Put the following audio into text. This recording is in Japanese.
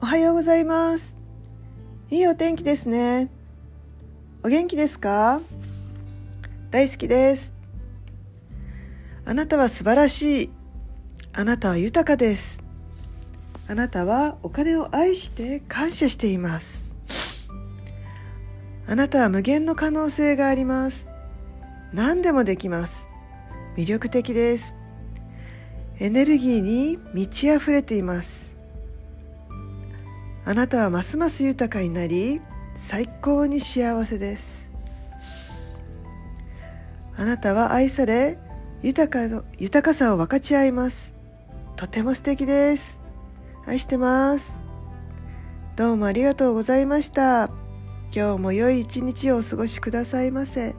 おはようございます。いいお天気ですね。お元気ですか？大好きです。あなたは素晴らしい。あなたは豊かです。あなたはお金を愛して感謝しています。あなたは無限の可能性があります。何でもできます。魅力的です。エネルギーに満ち溢れています。あなたはますます豊かになり最高に幸せです。あなたは愛され豊かの豊かさを分かち合います。とても素敵です。愛してます。どうもありがとうございました。今日も良い一日をお過ごしくださいませ。